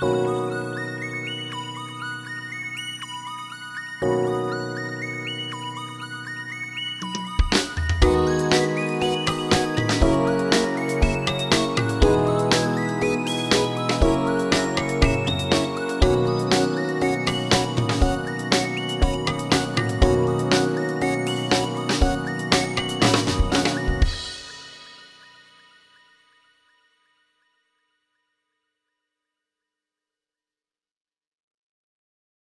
Bye.